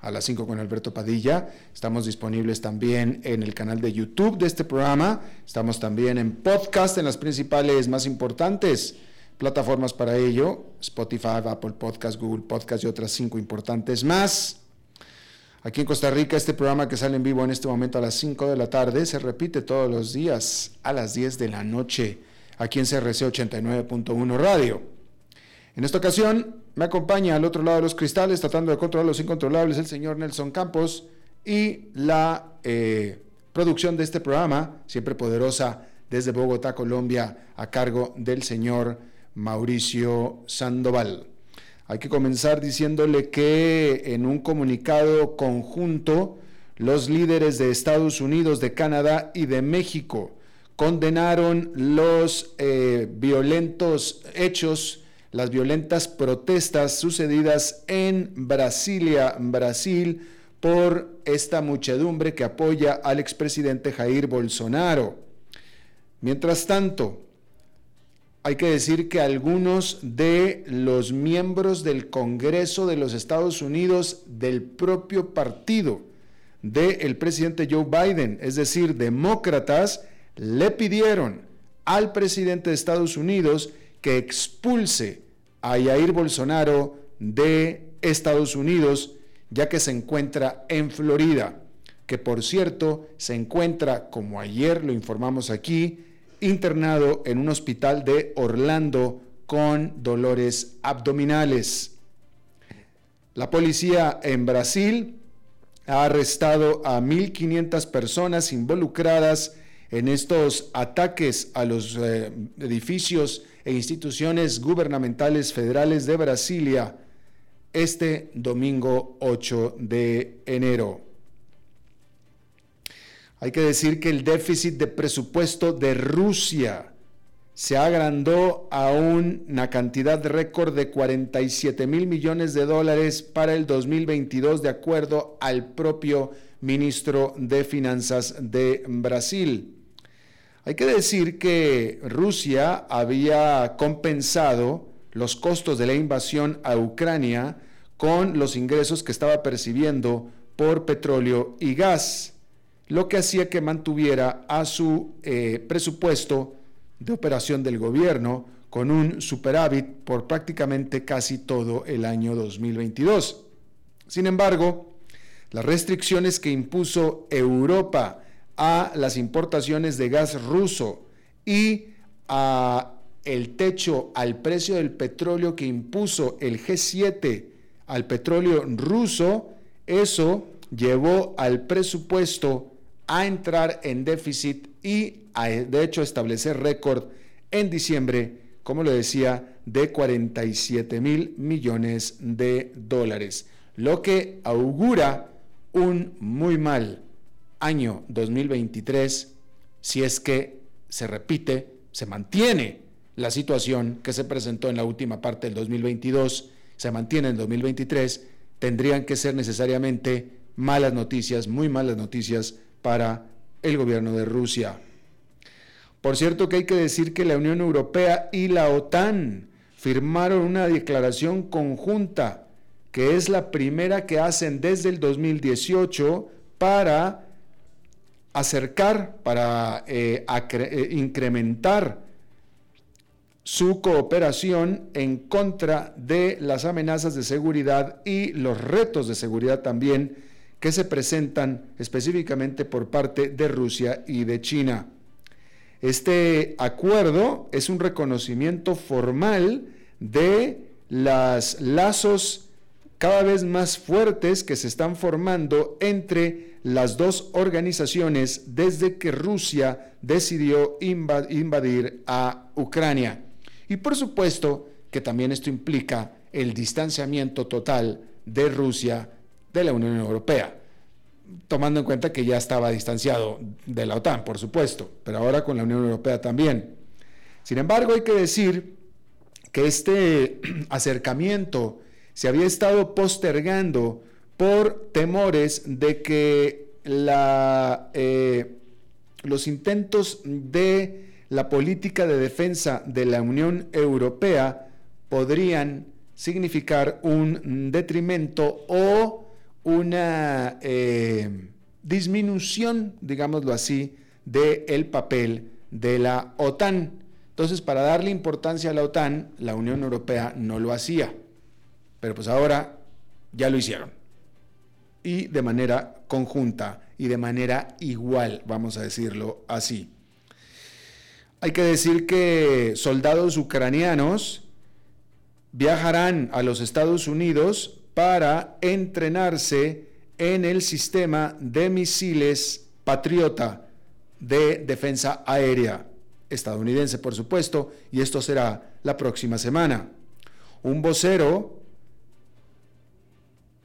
a las 5 con Alberto Padilla. Estamos disponibles también en el canal de YouTube de este programa. Estamos también en podcast en las principales más importantes plataformas para ello, Spotify, Apple Podcast, Google Podcast y otras cinco importantes más. Aquí en Costa Rica, este programa que sale en vivo en este momento a las 5 de la tarde se repite todos los días a las 10 de la noche aquí en CRC 89.1 Radio. En esta ocasión me acompaña al otro lado de los cristales, tratando de controlar los incontrolables, el señor Nelson Campos y la eh, producción de este programa, siempre poderosa desde Bogotá, Colombia, a cargo del señor Mauricio Sandoval. Hay que comenzar diciéndole que en un comunicado conjunto, los líderes de Estados Unidos, de Canadá y de México condenaron los eh, violentos hechos las violentas protestas sucedidas en Brasilia, Brasil, por esta muchedumbre que apoya al expresidente Jair Bolsonaro. Mientras tanto, hay que decir que algunos de los miembros del Congreso de los Estados Unidos del propio partido del presidente Joe Biden, es decir, demócratas, le pidieron al presidente de Estados Unidos que expulse a Jair Bolsonaro de Estados Unidos, ya que se encuentra en Florida, que por cierto se encuentra, como ayer lo informamos aquí, internado en un hospital de Orlando con dolores abdominales. La policía en Brasil ha arrestado a 1.500 personas involucradas en estos ataques a los eh, edificios e instituciones gubernamentales federales de Brasilia este domingo 8 de enero. Hay que decir que el déficit de presupuesto de Rusia se agrandó a una cantidad récord de 47 mil millones de dólares para el 2022, de acuerdo al propio ministro de Finanzas de Brasil. Hay que decir que Rusia había compensado los costos de la invasión a Ucrania con los ingresos que estaba percibiendo por petróleo y gas, lo que hacía que mantuviera a su eh, presupuesto de operación del gobierno con un superávit por prácticamente casi todo el año 2022. Sin embargo, las restricciones que impuso Europa a las importaciones de gas ruso y a el techo al precio del petróleo que impuso el G7 al petróleo ruso, eso llevó al presupuesto a entrar en déficit y a, de hecho establecer récord en diciembre, como lo decía, de 47 mil millones de dólares, lo que augura un muy mal año 2023 si es que se repite, se mantiene la situación que se presentó en la última parte del 2022, se mantiene en 2023, tendrían que ser necesariamente malas noticias, muy malas noticias para el gobierno de Rusia. Por cierto que hay que decir que la Unión Europea y la OTAN firmaron una declaración conjunta, que es la primera que hacen desde el 2018 para acercar, para eh, eh, incrementar su cooperación en contra de las amenazas de seguridad y los retos de seguridad también que se presentan específicamente por parte de Rusia y de China. Este acuerdo es un reconocimiento formal de los lazos cada vez más fuertes que se están formando entre las dos organizaciones desde que Rusia decidió invadir a Ucrania. Y por supuesto que también esto implica el distanciamiento total de Rusia de la Unión Europea. tomando en cuenta que ya estaba distanciado de la OTAN, por supuesto, pero ahora con la Unión Europea también. Sin embargo, hay que decir que este acercamiento se había estado postergando por temores de que eh, los intentos de la política de defensa de la Unión Europea podrían significar un detrimento o una eh, disminución, digámoslo así, del papel de la OTAN. Entonces, para darle importancia a la OTAN, la Unión Europea no lo hacía. Pero pues ahora ya lo hicieron. Y de manera conjunta y de manera igual, vamos a decirlo así. Hay que decir que soldados ucranianos viajarán a los Estados Unidos para entrenarse en el sistema de misiles Patriota de defensa aérea estadounidense, por supuesto, y esto será la próxima semana. Un vocero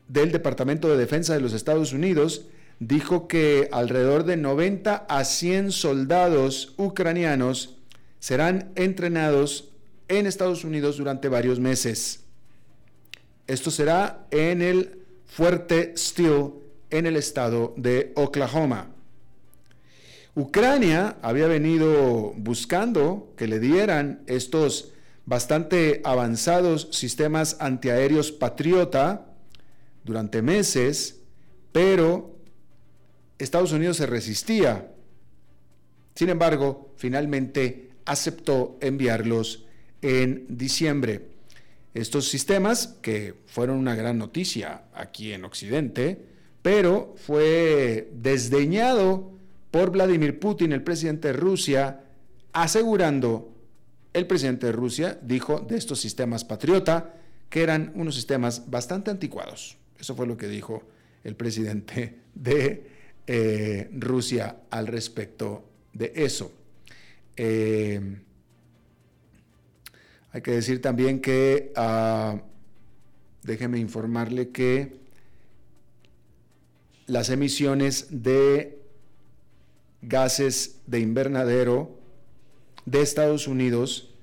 del Departamento de Defensa de los Estados Unidos dijo que alrededor de 90 a 100 soldados ucranianos serán entrenados en Estados Unidos durante varios meses. Esto será en el Fuerte Steel en el estado de Oklahoma. Ucrania había venido buscando que le dieran estos bastante avanzados sistemas antiaéreos Patriota durante meses, pero Estados Unidos se resistía. Sin embargo, finalmente aceptó enviarlos en diciembre. Estos sistemas, que fueron una gran noticia aquí en Occidente, pero fue desdeñado por Vladimir Putin, el presidente de Rusia, asegurando, el presidente de Rusia dijo de estos sistemas Patriota que eran unos sistemas bastante anticuados. Eso fue lo que dijo el presidente de eh, Rusia al respecto de eso. Eh, hay que decir también que, uh, déjeme informarle que las emisiones de gases de invernadero de Estados Unidos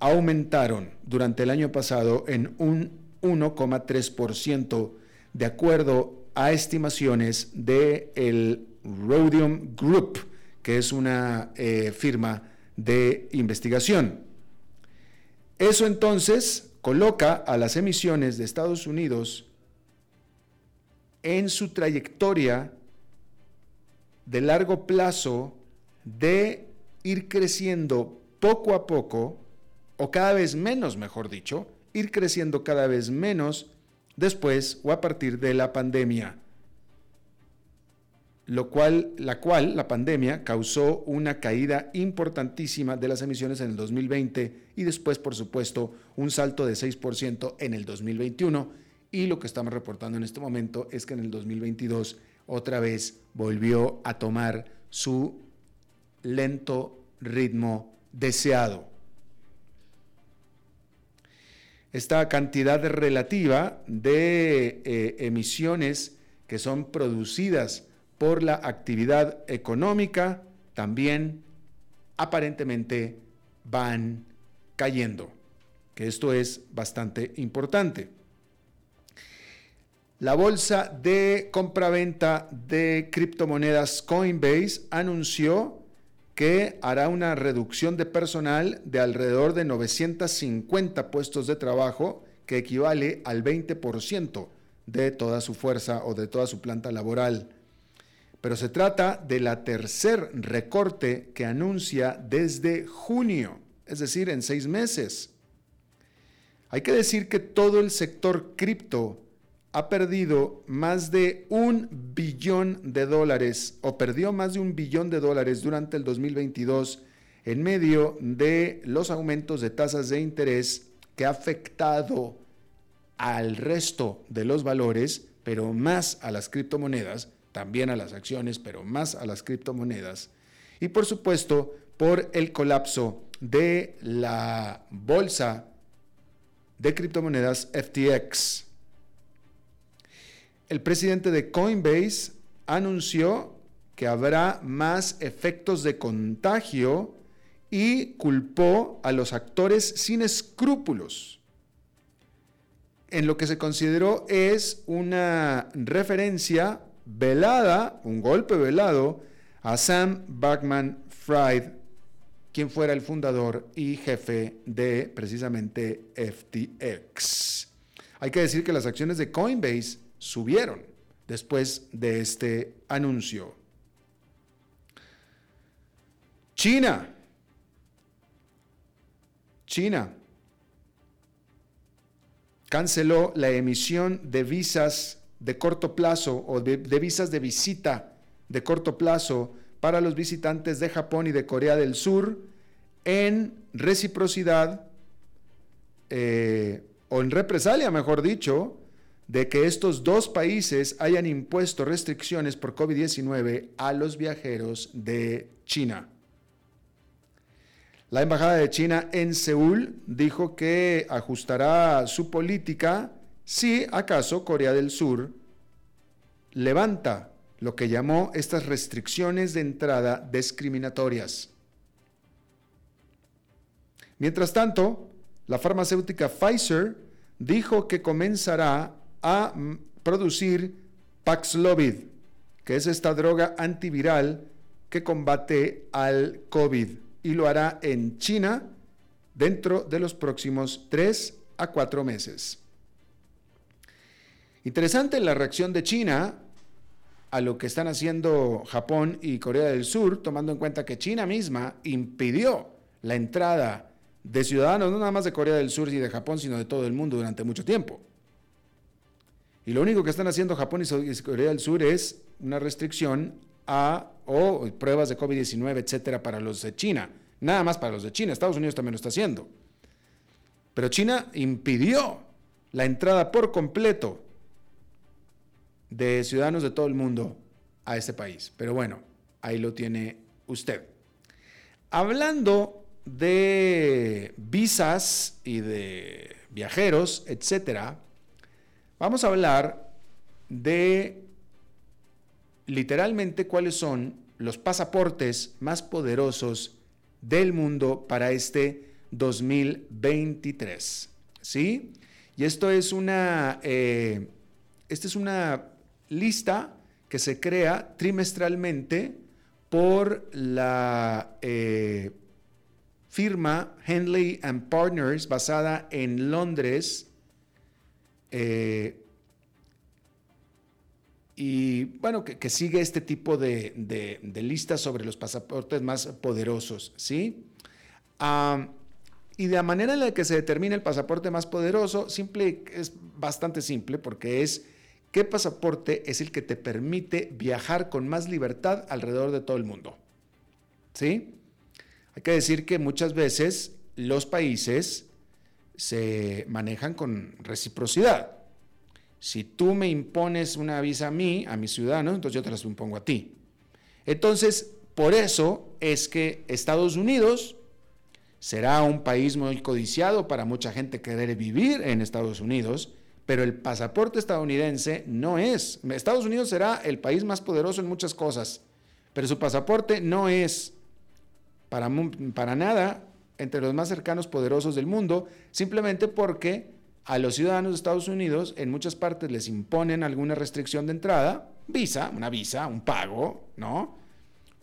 aumentaron durante el año pasado en un 1,3% de acuerdo a estimaciones del el Rhodium Group, que es una eh, firma de investigación. Eso entonces coloca a las emisiones de Estados Unidos en su trayectoria de largo plazo de ir creciendo poco a poco, o cada vez menos, mejor dicho, ir creciendo cada vez menos después o a partir de la pandemia lo cual, la cual la pandemia causó una caída importantísima de las emisiones en el 2020 y después, por supuesto, un salto de 6% en el 2021. Y lo que estamos reportando en este momento es que en el 2022 otra vez volvió a tomar su lento ritmo deseado. Esta cantidad relativa de eh, emisiones que son producidas por la actividad económica también aparentemente van cayendo, que esto es bastante importante. La bolsa de compraventa de criptomonedas Coinbase anunció que hará una reducción de personal de alrededor de 950 puestos de trabajo, que equivale al 20% de toda su fuerza o de toda su planta laboral pero se trata de la tercer recorte que anuncia desde junio, es decir, en seis meses. Hay que decir que todo el sector cripto ha perdido más de un billón de dólares o perdió más de un billón de dólares durante el 2022 en medio de los aumentos de tasas de interés que ha afectado al resto de los valores, pero más a las criptomonedas, también a las acciones, pero más a las criptomonedas. Y por supuesto, por el colapso de la bolsa de criptomonedas FTX. El presidente de Coinbase anunció que habrá más efectos de contagio y culpó a los actores sin escrúpulos en lo que se consideró es una referencia velada, un golpe velado, a Sam Backman Fried, quien fuera el fundador y jefe de precisamente FTX. Hay que decir que las acciones de Coinbase subieron después de este anuncio. China. China canceló la emisión de visas de corto plazo o de, visas de visita de corto plazo para los visitantes de Japón y de Corea del Sur en reciprocidad eh, o en represalia, mejor dicho, de que estos dos países hayan impuesto restricciones por COVID-19 a los viajeros de China. La Embajada de China en Seúl dijo que ajustará su política si acaso Corea del Sur levanta lo que llamó estas restricciones de entrada discriminatorias. Mientras tanto, la farmacéutica Pfizer dijo que comenzará a producir Paxlovid, que es esta droga antiviral que combate al COVID y lo hará en China dentro de los próximos tres a cuatro meses. Interesante la reacción de China a lo que están haciendo Japón y Corea del Sur, tomando en cuenta que China misma impidió la entrada de ciudadanos, no nada más de Corea del Sur y de Japón, sino de todo el mundo durante mucho tiempo. Y lo único que están haciendo Japón y Corea del Sur es una restricción a o pruebas de COVID-19, etcétera, para los de China. Nada más para los de China. Estados Unidos también lo está haciendo. Pero China impidió la entrada por completo de ciudadanos de todo el mundo a este país. Pero bueno, ahí lo tiene usted. Hablando de visas y de viajeros, etcétera, vamos a hablar de literalmente cuáles son los pasaportes más poderosos del mundo para este 2023. ¿Sí? Y esto es una, eh, esta es una lista que se crea trimestralmente por la eh, firma Henley and Partners basada en Londres. Eh, y bueno, que, sigue este tipo de, listas sobre los pasaportes más poderosos, ¿sí? y de la manera en la que se determina el pasaporte más poderoso, simple, es bastante simple porque es qué pasaporte es el que te permite viajar con más libertad alrededor de todo el mundo, ¿sí? Hay que decir que muchas veces los países se manejan con reciprocidad. Si tú me impones una visa a mí, a mis ciudadanos, entonces yo te las impongo a ti. Entonces, por eso es que Estados Unidos será un país muy codiciado para mucha gente querer vivir en Estados Unidos, pero el pasaporte estadounidense no es. Estados Unidos será el país más poderoso en muchas cosas, pero su pasaporte no es para, para nada entre los más cercanos poderosos del mundo, simplemente porque a los ciudadanos de Estados Unidos en muchas partes les imponen alguna restricción de entrada, visa, una visa, un pago, ¿no?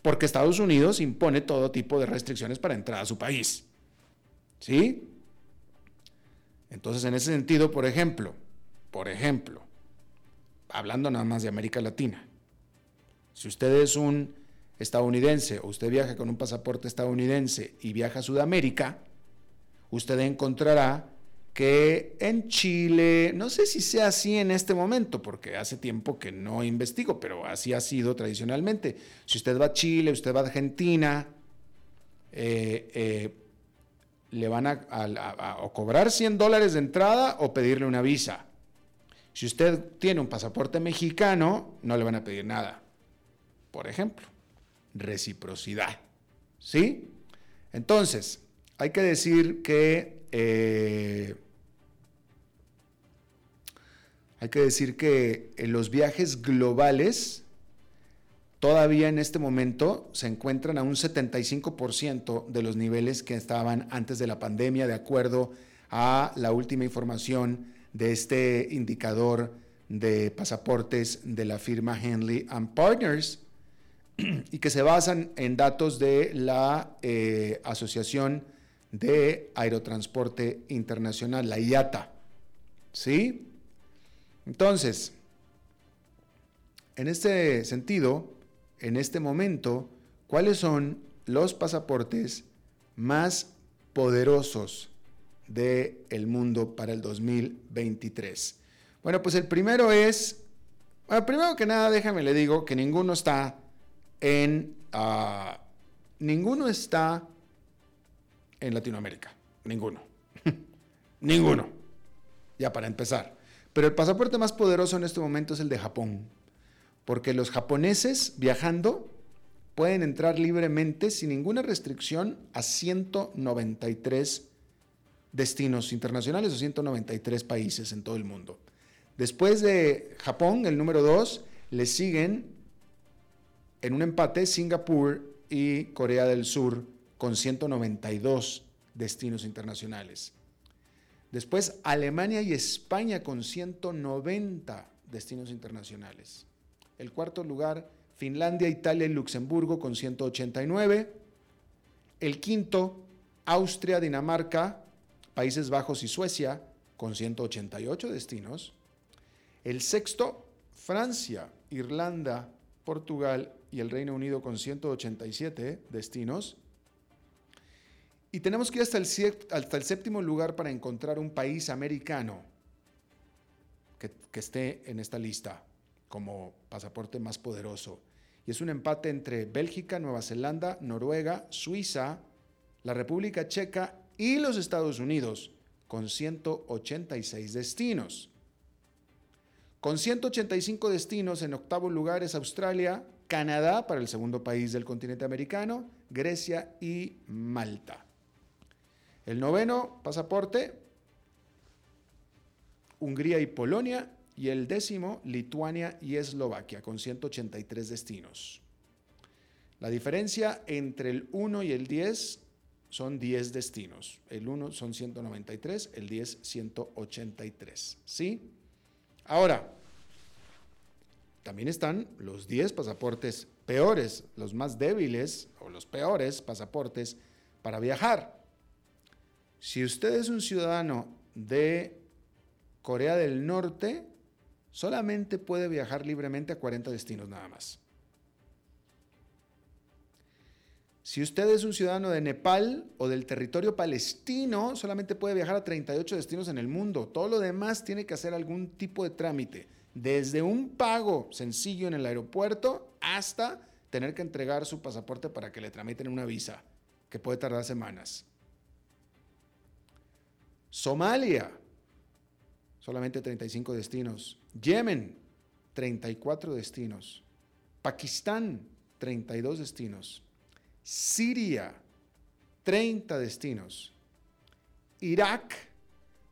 Porque Estados Unidos impone todo tipo de restricciones para entrar a su país. ¿Sí? Entonces, en ese sentido, por ejemplo, por ejemplo, hablando nada más de América Latina, si usted es un estadounidense o usted viaja con un pasaporte estadounidense y viaja a Sudamérica, usted encontrará que en Chile, no sé si sea así en este momento, porque hace tiempo que no investigo, pero así ha sido tradicionalmente. Si usted va a Chile, usted va a Argentina, eh, eh, le van a, cobrar 100 dólares de entrada o pedirle una visa. Si usted tiene un pasaporte mexicano, no le van a pedir nada. Por ejemplo, reciprocidad. ¿Sí? Entonces, hay que decir que eh, hay que decir que en los viajes globales todavía en este momento se encuentran a un 75% de los niveles que estaban antes de la pandemia, de acuerdo a la última información de este indicador de pasaportes de la firma Henley and Partners y que se basan en datos de la eh, Asociación de Aerotransporte Internacional, la IATA. ¿Sí? Entonces, en este sentido, en este momento, ¿cuáles son los pasaportes más poderosos del mundo para el 2023? Bueno, pues el primero es, bueno, primero que nada, déjame le digo que ninguno está en, ah, ninguno está en Latinoamérica, ninguno, ninguno, ya para empezar. Pero el pasaporte más poderoso en este momento es el de Japón porque los japoneses viajando pueden entrar libremente sin ninguna restricción a 193 destinos internacionales o 193 países en todo el mundo. Después de Japón, el número 2, le siguen en un empate Singapur y Corea del Sur con 192 destinos internacionales. Después Alemania y España con 190 destinos internacionales. El cuarto lugar, Finlandia, Italia y Luxemburgo con 189. El quinto, Austria, Dinamarca, Países Bajos y Suecia con 188 destinos. El sexto, Francia, Irlanda, Portugal y el Reino Unido con 187 destinos. Y tenemos que ir hasta el, séptimo lugar para encontrar un país americano que esté en esta lista como pasaporte más poderoso. Y es un empate entre Bélgica, Nueva Zelanda, Noruega, Suiza, la República Checa y los Estados Unidos, con 186 destinos. Con 185 destinos, en octavo lugar es Australia, Canadá para el segundo país del continente americano, Grecia y Malta. El noveno pasaporte, Hungría y Polonia, y el décimo Lituania y Eslovaquia con 183 destinos. La diferencia entre el 1 y el 10 son 10 destinos. El 1 son 193, el 10 183. ¿Sí? Ahora, también están los 10 pasaportes peores, los más débiles o los peores pasaportes para viajar. Si usted es un ciudadano de Corea del Norte, solamente puede viajar libremente a 40 destinos nada más. Si usted es un ciudadano de Nepal o del territorio palestino, solamente puede viajar a 38 destinos en el mundo. Todo lo demás tiene que hacer algún tipo de trámite, desde un pago sencillo en el aeropuerto hasta tener que entregar su pasaporte para que le tramiten una visa, que puede tardar semanas. Somalia, solamente 35 destinos. Yemen, 34 destinos. Pakistán, 32 destinos. Siria, 30 destinos. Irak,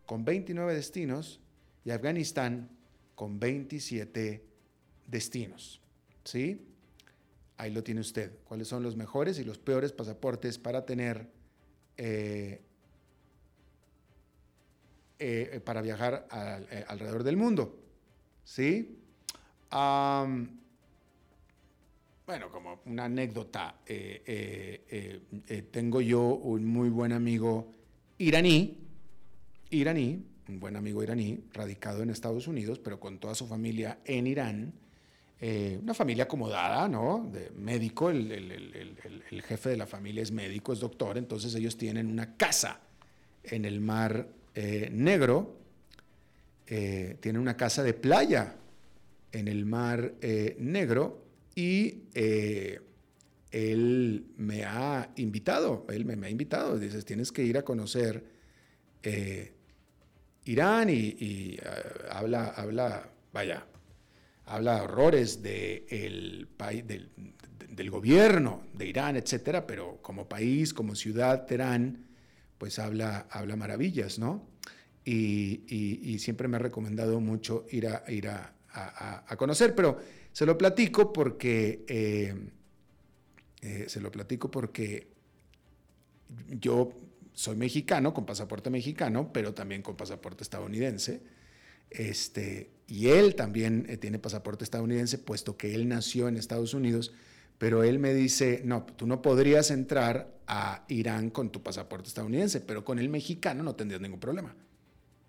con 29 destinos. Y Afganistán, con 27 destinos. ¿Sí? Ahí lo tiene usted. ¿Cuáles son los mejores y los peores pasaportes para tener eh, eh, para viajar eh, alrededor del mundo. ¿Sí? Bueno, como una anécdota, tengo yo un muy buen amigo iraní, iraní, un buen amigo iraní, radicado en Estados Unidos, pero con toda su familia en Irán. una familia acomodada, ¿no? De médico, el, el, jefe de la familia es médico, es doctor, entonces ellos tienen una casa en el mar eh, negro eh, tiene una casa de playa en el mar eh, Negro y él me ha invitado, él me, ha invitado, dices, tienes que ir a conocer Irán y, habla, habla, vaya, habla horrores de país, del, del, gobierno de Irán, etcétera, pero como país, como ciudad, Teherán, pues habla, habla maravillas, ¿no? Y, siempre me ha recomendado mucho ir a, ir a, a, conocer, pero se lo platico porque, eh, eh, se lo platico porque yo soy mexicano, con pasaporte mexicano, pero también con pasaporte estadounidense. Este, y él también eh, tiene pasaporte estadounidense, puesto que él nació en Estados Unidos, pero él me dice, no, tú no podrías entrar a Irán con tu pasaporte estadounidense, pero con el mexicano no tendrías ningún problema.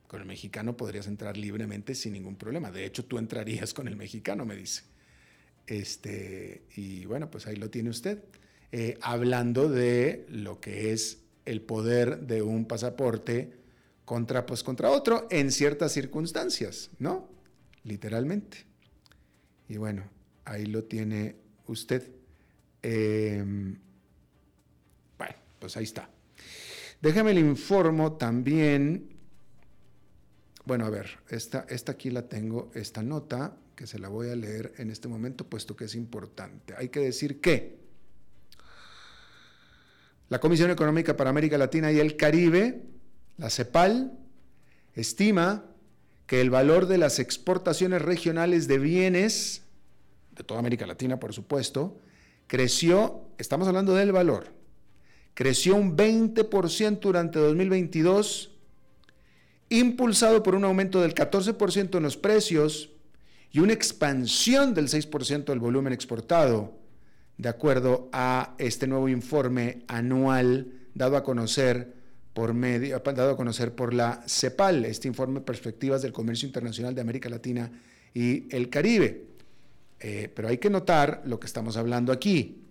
Con el mexicano podrías entrar libremente sin ningún problema. De hecho, tú entrarías con el mexicano, me dice. Este, y bueno, pues ahí lo tiene usted. Eh, hablando de lo que es el poder de un pasaporte contra, pues, contra otro en ciertas circunstancias, ¿no? Literalmente. Y bueno, ahí lo tiene usted. Em, bueno, pues ahí está. Déjame le informo también. Bueno, a ver, esta, esta aquí la tengo, esta nota, que se la voy a leer en este momento, puesto que es importante. Hay que decir que la Comisión Económica para América Latina y el Caribe, la CEPAL, estima que el valor de las exportaciones regionales de bienes, de toda América Latina por supuesto, creció, estamos hablando del valor, creció un 20% durante 2022, impulsado por un aumento del 14% en los precios y una expansión del 6% del volumen exportado de acuerdo a este nuevo informe anual dado a conocer por medio, dado a conocer por la CEPAL, este informe Perspectivas del Comercio Internacional de América Latina y el Caribe. Eh, pero hay que notar lo que estamos hablando aquí,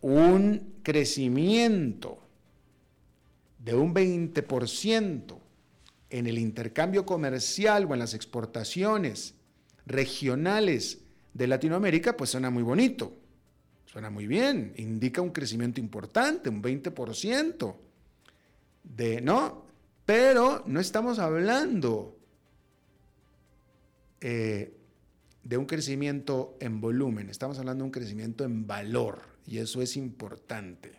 un crecimiento de un 20% en el intercambio comercial o en las exportaciones regionales de Latinoamérica, pues suena muy bonito. Suena muy bien, indica un crecimiento importante, un 20%. De, ¿No? Pero no estamos hablando eh, de un crecimiento en volumen, estamos hablando de un crecimiento en valor y eso es importante.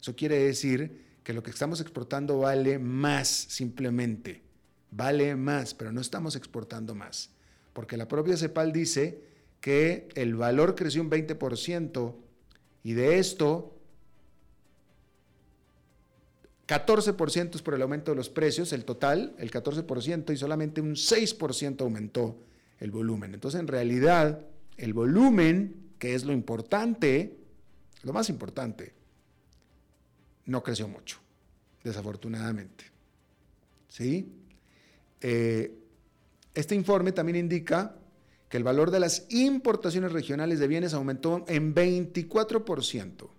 Eso quiere decir que lo que estamos exportando vale más simplemente, vale más, pero no estamos exportando más, porque la propia CEPAL dice que el valor creció un 20% y de esto, 14% es por el aumento de los precios, el total, el 14%, y solamente un 6% aumentó el volumen. Entonces, en realidad, el volumen, que es lo importante, lo más importante, no creció mucho, desafortunadamente. ¿Sí? Eh, este informe también indica que el valor de las importaciones regionales de bienes aumentó en 24%.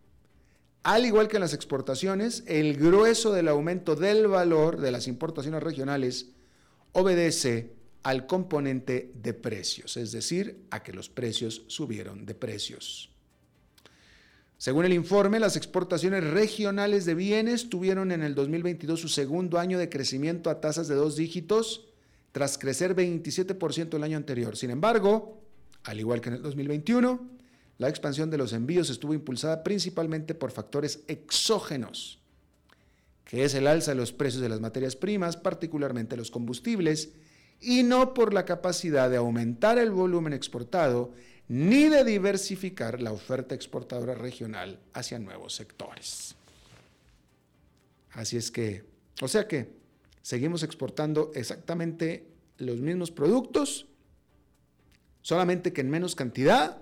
Al igual que en las exportaciones, el grueso del aumento del valor de las importaciones regionales obedece al componente de precios, es decir, a que los precios subieron de precios. Según el informe, las exportaciones regionales de bienes tuvieron en el 2022 su segundo año de crecimiento a tasas de dos dígitos tras crecer 27% el año anterior. Sin embargo, al igual que en el 2021, la expansión de los envíos estuvo impulsada principalmente por factores exógenos, que es el alza de los precios de las materias primas, particularmente los combustibles, y no por la capacidad de aumentar el volumen exportado ni de diversificar la oferta exportadora regional hacia nuevos sectores. Así es que, o sea que, seguimos exportando exactamente los mismos productos, solamente que en menos cantidad,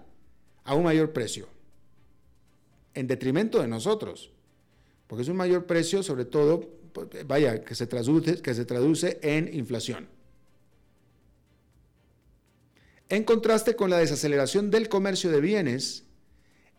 a un mayor precio, en detrimento de nosotros, porque es un mayor precio, sobre todo, vaya, que se traduce, que se traduce en inflación. En contraste con la desaceleración del comercio de bienes,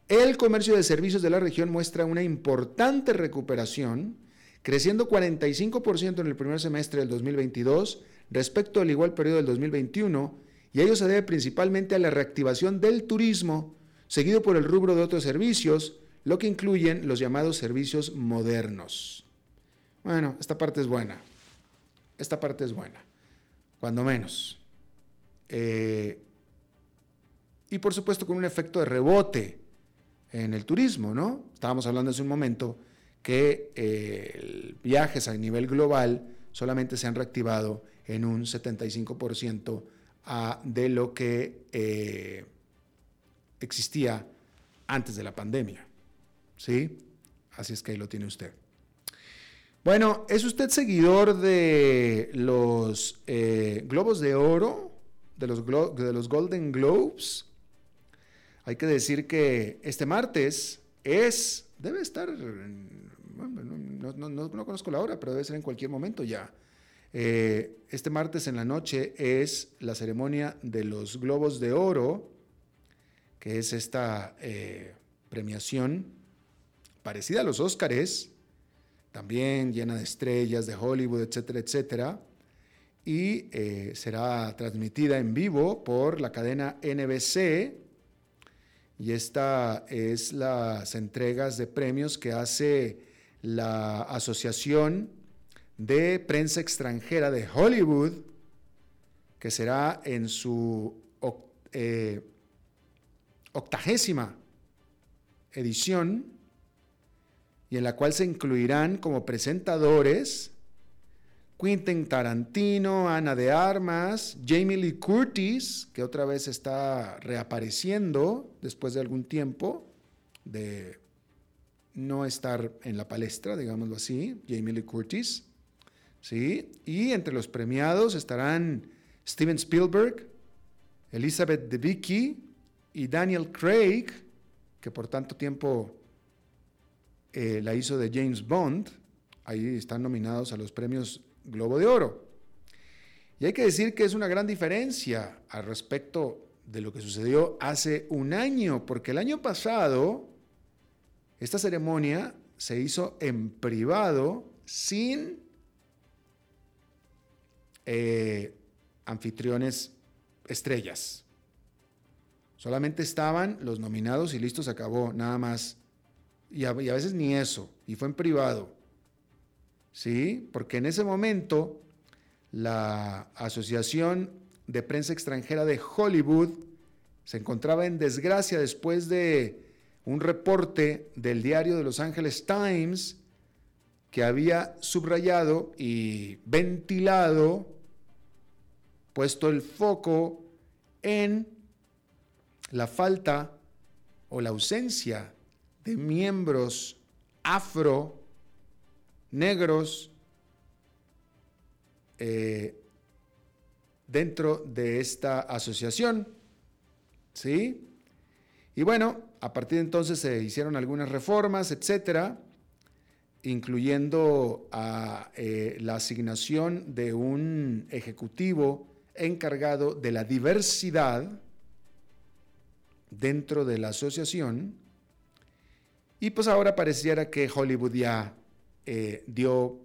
el comercio de servicios de la región muestra una importante recuperación creciendo 45% en el primer semestre del 2022 respecto al igual periodo del 2021, y ello se debe principalmente a la reactivación del turismo, seguido por el rubro de otros servicios, lo que incluyen los llamados servicios modernos. Bueno, esta parte es buena. Esta parte es buena, cuando menos. Eh, y por supuesto con un efecto de rebote en el turismo, ¿no? Estábamos hablando hace un momento que eh, viajes a nivel global solamente se han reactivado en un 75% de lo que eh, existía antes de la pandemia. ¿Sí? Así es que ahí lo tiene usted. Bueno, ¿es usted seguidor de los eh, Globos de Oro, de los, de los Golden Globes? Hay que decir que este martes es, debe estar, no, no, conozco la hora, pero debe ser en cualquier momento ya. Eh, este martes en la noche es la ceremonia de los Globos de Oro, que es esta eh, premiación parecida a los Óscares, también llena de estrellas de Hollywood, etcétera, etcétera. Y eh, será transmitida en vivo por la cadena NBC. Y esta es las entregas de premios que hace la Asociación de Prensa Extranjera de Hollywood, que será en su eh, octagésima edición y en la cual se incluirán como presentadores Quentin Tarantino, Ana de Armas, Jamie Lee Curtis, que otra vez está reapareciendo después de algún tiempo de no estar en la palestra, digámoslo así, Jamie Lee Curtis. ¿sí? Y entre los premiados estarán Steven Spielberg, Elizabeth Debicki y Daniel Craig, que por tanto tiempo eh, la hizo de James Bond. Ahí están nominados a los premios Globo de Oro. Y hay que decir que es una gran diferencia al respecto de lo que sucedió hace un año, porque el año pasado esta ceremonia se hizo en privado sin eh, anfitriones estrellas. Solamente estaban los nominados y listo, se acabó, nada más y a, veces ni eso, y fue en privado. ¿Sí? Porque en ese momento la Asociación de Prensa Extranjera de Hollywood se encontraba en desgracia después de un reporte del diario de Los Angeles Times que había subrayado y ventilado, puesto el foco en la falta o la ausencia de miembros afro, negros, eh, dentro de esta asociación. ¿Sí? Y bueno, a partir de entonces se hicieron algunas reformas, etcétera, incluyendo eh, la asignación de un ejecutivo encargado de la diversidad dentro de la asociación y pues ahora pareciera que Hollywood ya eh, dio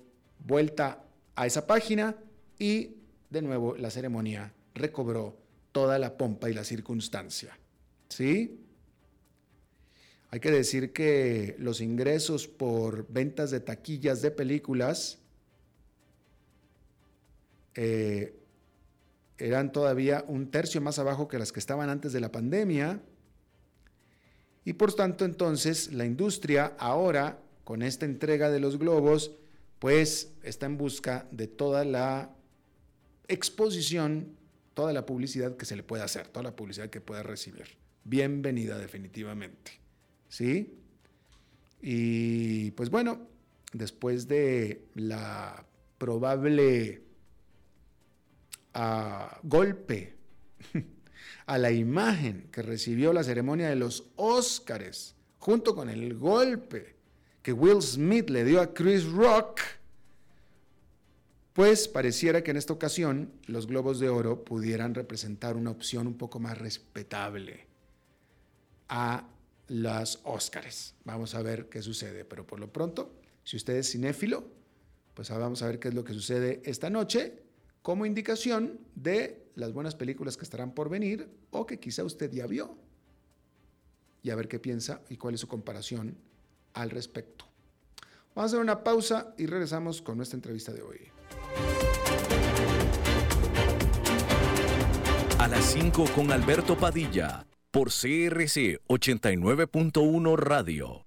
vuelta a esa página y de nuevo la ceremonia recobró toda la pompa y la circunstancia. ¿Sí? Hay que decir que los ingresos por ventas de taquillas de películas eh, eran todavía un tercio más abajo que las que estaban antes de la pandemia y por tanto, entonces, la industria ahora, con esta entrega de los globos, pues está en busca de toda la exposición, toda la publicidad que se le pueda hacer, toda la publicidad que pueda recibir. Bienvenida definitivamente. ¿Sí? Y pues bueno, después de la probable ah, golpe a la imagen que recibió la ceremonia de los Óscares, junto con el golpe que Will Smith le dio a Chris Rock, pues pareciera que en esta ocasión los globos de oro pudieran representar una opción un poco más respetable a las Óscares. Vamos a ver qué sucede, pero por lo pronto, si usted es cinéfilo, pues vamos a ver qué es lo que sucede esta noche como indicación de las buenas películas que estarán por venir o que quizá usted ya vio. Y a ver qué piensa y cuál es su comparación al respecto. Vamos a hacer una pausa y regresamos con nuestra entrevista de hoy. A las 5 con Alberto Padilla por CRC 89.1 Radio.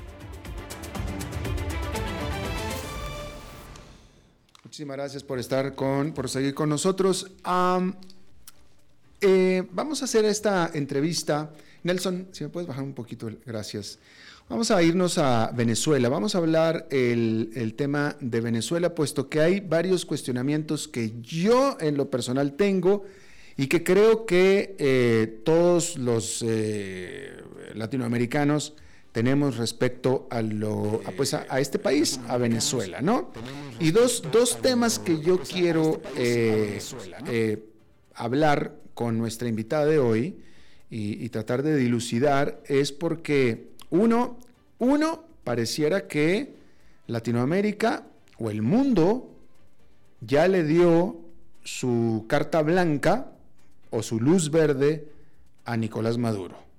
Muchísimas gracias por estar con, por seguir con nosotros. Eh, vamos a hacer esta entrevista. Nelson, si me puedes bajar un poquito, gracias. Vamos a irnos a Venezuela. Vamos a hablar el, tema de Venezuela, puesto que hay varios cuestionamientos que yo en lo personal tengo y que creo que eh, todos los eh, latinoamericanos tenemos respecto a, lo, pues a, este país, a Venezuela, ¿no? Y dos, temas que yo quiero eh, eh, hablar con nuestra invitada de hoy y, tratar de dilucidar es porque uno, uno, pareciera que Latinoamérica o el mundo ya le dio su carta blanca o su luz verde a Nicolás Maduro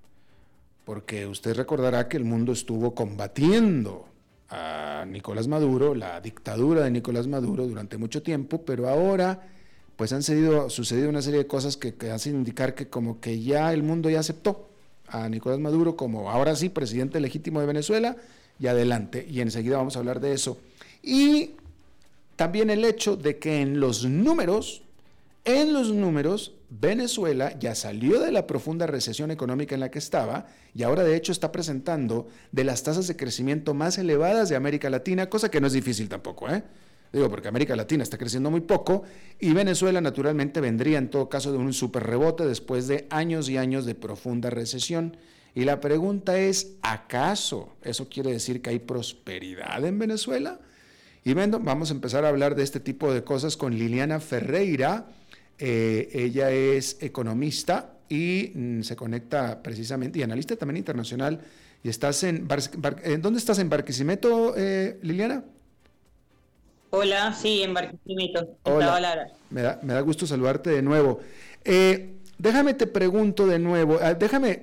porque usted recordará que el mundo estuvo combatiendo a Nicolás Maduro, la dictadura de Nicolás Maduro durante mucho tiempo, pero ahora pues han sucedido una serie de cosas que, que hacen indicar que como que ya el mundo ya aceptó a Nicolás Maduro como ahora sí presidente legítimo de Venezuela y adelante, y enseguida vamos a hablar de eso. Y también el hecho de que en los números, en los números, Venezuela ya salió de la profunda recesión económica en la que estaba y ahora de hecho está presentando de las tasas de crecimiento más elevadas de América Latina, cosa que no es difícil tampoco, ¿eh? Digo, porque América Latina está creciendo muy poco y Venezuela naturalmente vendría en todo caso de un super rebote después de años y años de profunda recesión. Y la pregunta es, ¿acaso eso quiere decir que hay prosperidad en Venezuela? Y vamos a empezar a hablar de este tipo de cosas con Liliana Ferreira, eh, ella es economista y mm, se conecta precisamente, y analista también internacional. Y estás en, ¿dónde estás? ¿En Barquisimeto, eh, Liliana? Hola, sí, en Barquisimeto. Hola. Me da, me da gusto saludarte de nuevo. Eh, déjame te pregunto de nuevo, ah, déjame,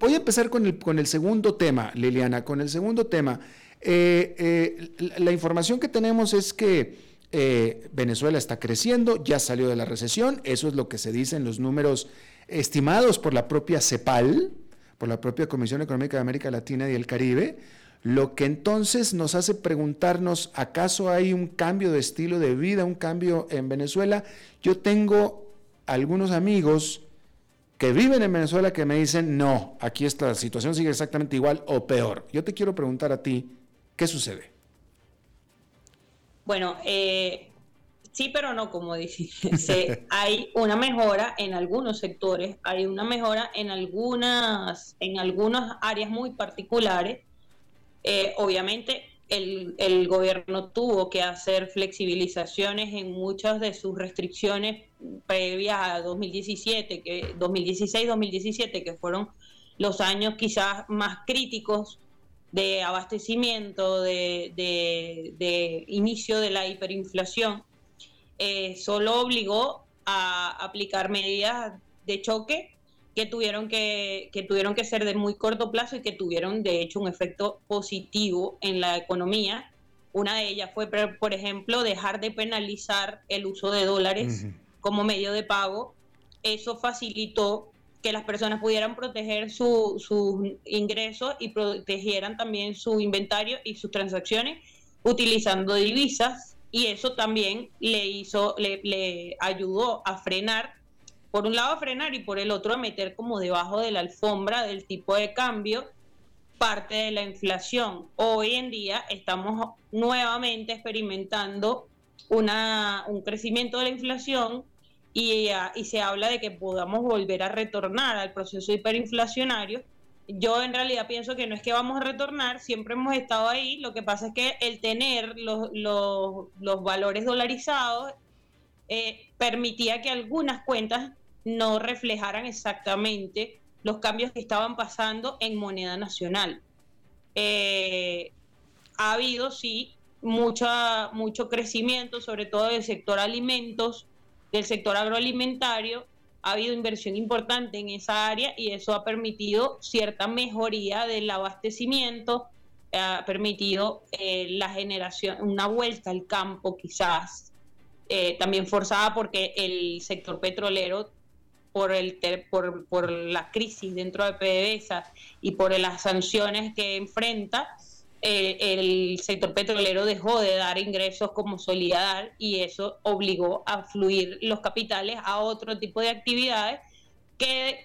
voy a empezar con el, con el segundo tema, Liliana, con el segundo tema. la información que tenemos es que eh, Venezuela está creciendo, ya salió de la recesión, eso es lo que se dice en los números estimados por la propia CEPAL, por la propia Comisión Económica de América Latina y el Caribe, lo que entonces nos hace preguntarnos, ¿acaso hay un cambio de estilo de vida, un cambio en Venezuela? Yo tengo algunos amigos que viven en Venezuela que me dicen, no, aquí esta situación sigue exactamente igual o peor. Yo te quiero preguntar a ti, ¿qué sucede? Bueno, eh, sí, pero no, como dice. hay una mejora en algunos sectores, hay una mejora en algunas, en algunas áreas muy particulares. Eh, obviamente, el, gobierno tuvo que hacer flexibilizaciones en muchas de sus restricciones previas a 2017, que 2016-2017, que fueron los años quizás más críticos de abastecimiento, de, inicio de la hiperinflación, eh, solo obligó a aplicar medidas de choque que tuvieron que, que tuvieron que ser de muy corto plazo y que tuvieron de hecho un efecto positivo en la economía Una de ellas fue, por ejemplo, dejar de penalizar el uso de dólares como medio de pago. Eso facilitó que las personas pudieran proteger sus ingresos y protegieran también su inventario y sus transacciones utilizando divisas y eso también le hizo, le, le, ayudó a frenar, por un lado a frenar y por el otro a meter como debajo de la alfombra del tipo de cambio parte de la inflación. Hoy en día estamos nuevamente experimentando una, un crecimiento de la inflación y, ah, y, se habla de que podamos volver a retornar al proceso hiperinflacionario. Yo en realidad pienso que no es que vamos a retornar, siempre hemos estado ahí, lo que pasa es que el tener los, los, valores dolarizados eh, permitía que algunas cuentas no reflejaran exactamente los cambios que estaban pasando en moneda nacional. Eh, ha habido, sí, mucha, mucho crecimiento, sobre todo del sector alimentos, del sector agroalimentario. Ha habido inversión importante en esa área y eso ha permitido cierta mejoría del abastecimiento, ha permitido eh, la generación, una vuelta al campo quizás, eh, también forzada porque el sector petrolero por, el, por, por la crisis dentro de PDVSA y por las sanciones que enfrenta, el sector petrolero dejó de dar ingresos como solía dar y eso obligó a fluir los capitales a otro tipo de actividades que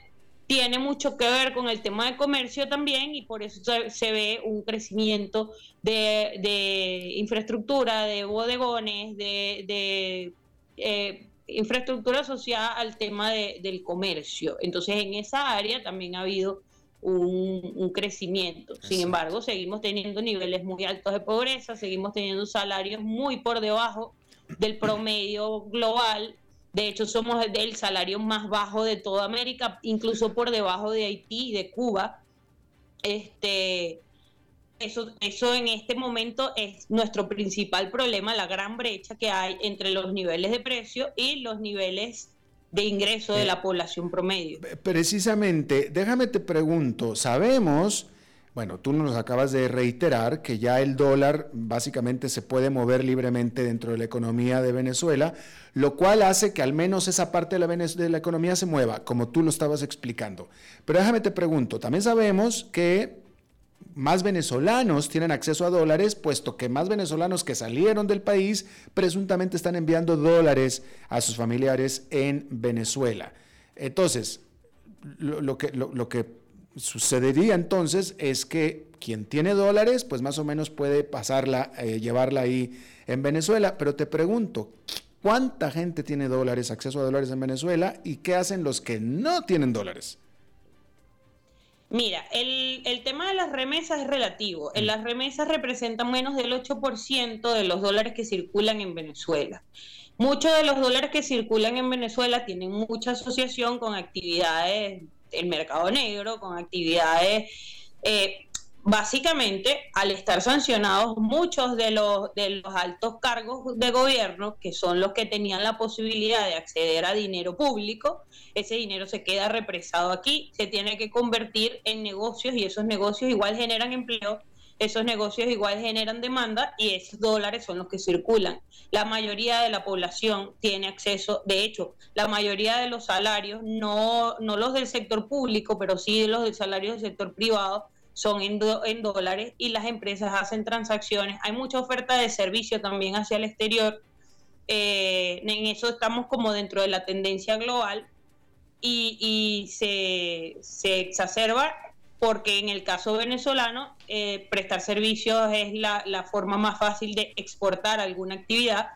tiene mucho que ver con el tema de comercio también y por eso se, ve un crecimiento de, de, infraestructura, de bodegones, de, de eh, infraestructura asociada al tema del comercio. Entonces, en esa área también ha habido un, crecimiento. Sin embargo, seguimos teniendo niveles muy altos de pobreza, seguimos teniendo salarios muy por debajo del promedio global. De hecho, somos el salario más bajo de toda América, incluso por debajo de Haití y de Cuba. Este, eso, eso en este momento es nuestro principal problema, la gran brecha que hay entre los niveles de precio y los niveles de ingreso de la eh, población promedio. Precisamente, déjame te pregunto, sabemos, bueno, tú nos acabas de reiterar que ya el dólar básicamente se puede mover libremente dentro de la economía de Venezuela, lo cual hace que al menos esa parte de la, de la economía se mueva, como tú lo estabas explicando. Pero déjame te pregunto, también sabemos que más venezolanos tienen acceso a dólares, puesto que más venezolanos que salieron del país presuntamente están enviando dólares a sus familiares en Venezuela. Entonces, lo, que, sucedería entonces es que quien tiene dólares, pues más o menos puede pasarla, eh, llevarla ahí en Venezuela. Pero te pregunto, ¿cuánta gente tiene dólares, acceso a dólares en Venezuela? ¿Y qué hacen los que no tienen dólares? Mira, el, el, tema de las remesas es relativo. En mm. las remesas representan menos del 8% de los dólares que circulan en Venezuela. Muchos de los dólares que circulan en Venezuela tienen mucha asociación con actividades del mercado negro, con actividades eh, básicamente, al estar sancionados muchos de los, de los altos cargos de gobierno, que son los que tenían la posibilidad de acceder a dinero público, ese dinero se queda represado aquí, se tiene que convertir en negocios y esos negocios igual generan empleo, esos negocios igual generan demanda y esos dólares son los que circulan. La mayoría de la población tiene acceso, de hecho, la mayoría de los salarios, no, no los del sector público, pero sí los del salario del sector privado, son en, en, dólares y las empresas hacen transacciones. Hay mucha oferta de servicio también hacia el exterior. Eh, en eso estamos como dentro de la tendencia global y, se, exacerba porque en el caso venezolano eh, prestar servicios es la, forma más fácil de exportar alguna actividad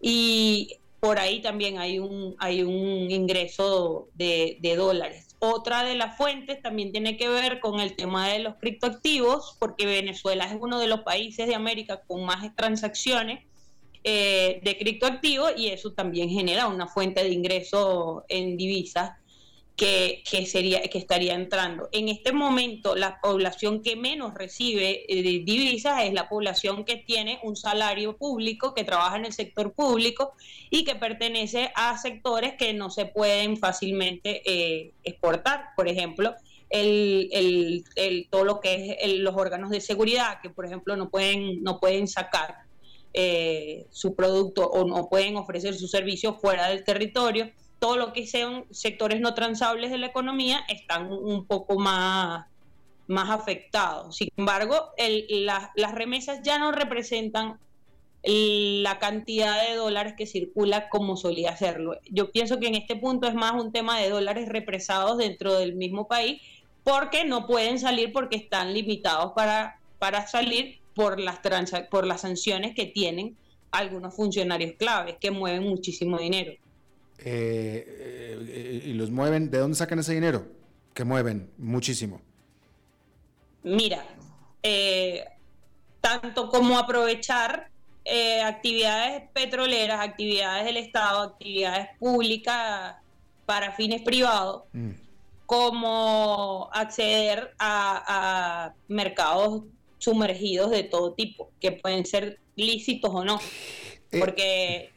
y por ahí también hay un, hay un ingreso de dólares. Otra de las fuentes también tiene que ver con el tema de los criptoactivos, porque Venezuela es uno de los países de América con más transacciones eh, de criptoactivos y eso también genera una fuente de ingreso en divisas que, sería, que estaría entrando. En este momento, la población que menos recibe eh, divisas es la población que tiene un salario público, que trabaja en el sector público y que pertenece a sectores que no se pueden fácilmente eh, exportar. Por ejemplo, el, todo lo que es los órganos de seguridad, que por ejemplo no pueden, no pueden sacar eh, su producto o no pueden ofrecer su servicio fuera del territorio. Todo lo que sean sectores no transables de la economía están un poco más, más afectados. Sin embargo, las remesas ya no representan la cantidad de dólares que circula como solía hacerlo. Yo pienso que en este punto es más un tema de dólares represados dentro del mismo país porque no pueden salir porque están limitados para, para salir por las, por las sanciones que tienen algunos funcionarios claves que mueven muchísimo dinero. Eh, eh, ¿Y los mueven? ¿De dónde sacan ese dinero? Que mueven muchísimo. Mira, eh, tanto como aprovechar actividades petroleras, actividades del Estado, actividades públicas para fines privados, mm. como acceder a mercados sumergidos de todo tipo, que pueden ser lícitos o no. Eh, Porque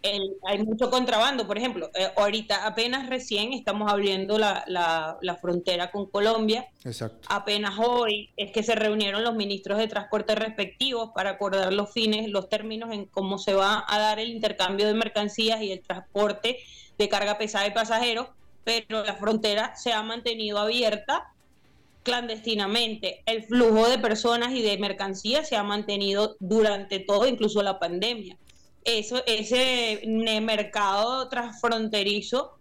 hay mucho contrabando, por ejemplo, eh, ahorita apenas recién estamos abriendo la, la, frontera con Colombia. Exacto. Apenas hoy es que se reunieron los ministros de transporte respectivos para acordar los fines, los términos en cómo se va a dar el intercambio de mercancías y el transporte de carga pesada y pasajeros, pero la frontera se ha mantenido abierta clandestinamente. El flujo de personas y de mercancías se ha mantenido durante todo, incluso la pandemia. Eso, ese mercado transfronterizo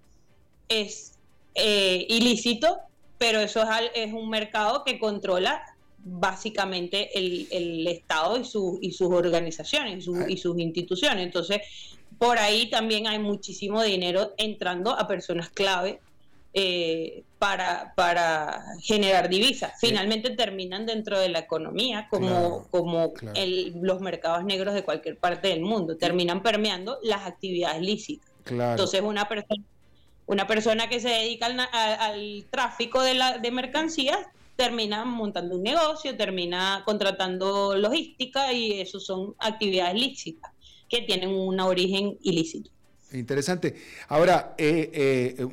es eh, ilícito, pero eso es, un mercado que controla básicamente el, Estado y, su, y sus organizaciones y sus instituciones. Entonces, por ahí también hay muchísimo dinero entrando a personas clave eh, para, para generar divisas. Finalmente terminan dentro de la economía como, como los mercados negros de cualquier parte del mundo. Terminan permeando las actividades lícitas. Entonces una persona, una persona que se dedica al, tráfico de, la, de mercancías termina montando un negocio, termina contratando logística y eso son actividades lícitas que tienen un origen ilícito. Interesante. Ahora, eh, eh,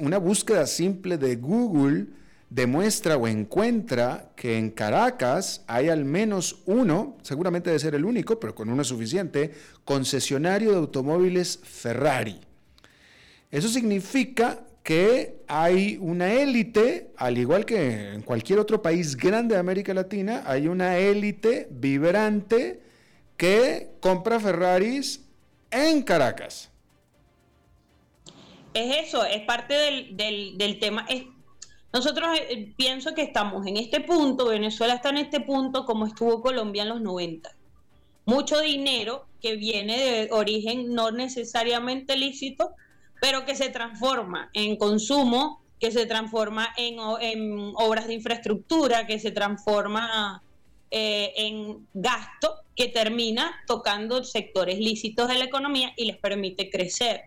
una, búsqueda simple de Google demuestra o encuentra que en Caracas hay al menos uno, seguramente debe ser el único, pero con uno es suficiente, concesionario de automóviles Ferrari. Eso significa que hay una élite, al igual que en cualquier otro país grande de América Latina, hay una élite vibrante que compra Ferraris en Caracas es eso, es parte del, del, tema. Es, nosotros eh, pienso que estamos en este punto, Venezuela está en este punto como estuvo Colombia en los 90. Mucho dinero que viene de origen no necesariamente lícito, pero que se transforma en consumo, que se transforma en, en obras de infraestructura, que se transforma eh, en gasto que termina tocando sectores lícitos de la economía y les permite crecer.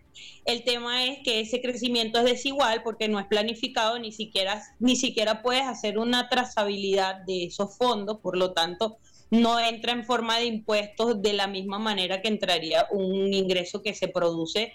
El tema es que ese crecimiento es desigual porque no es planificado, ni siquiera, ni siquiera puedes hacer una trazabilidad de esos fondos, por lo tanto, no entra en forma de impuestos de la misma manera que entraría un ingreso que se produce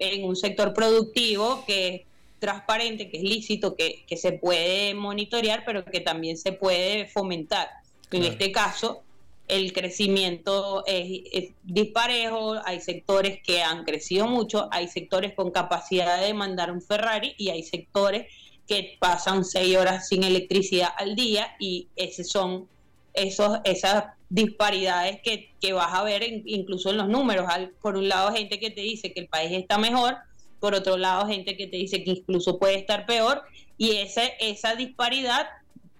en un sector productivo que es transparente, que es lícito, que, que se puede monitorear, pero que también se puede fomentar. En este caso, el crecimiento es, disparejo, hay sectores que han crecido mucho, hay sectores con capacidad de mandar un Ferrari y hay sectores que pasan seis horas sin electricidad al día y esos son esos, esas disparidades que, vas a ver incluso en los números. por un lado, gente que te dice que el país está mejor, por otro lado, gente que te dice que incluso puede estar peor y esa, esa disparidad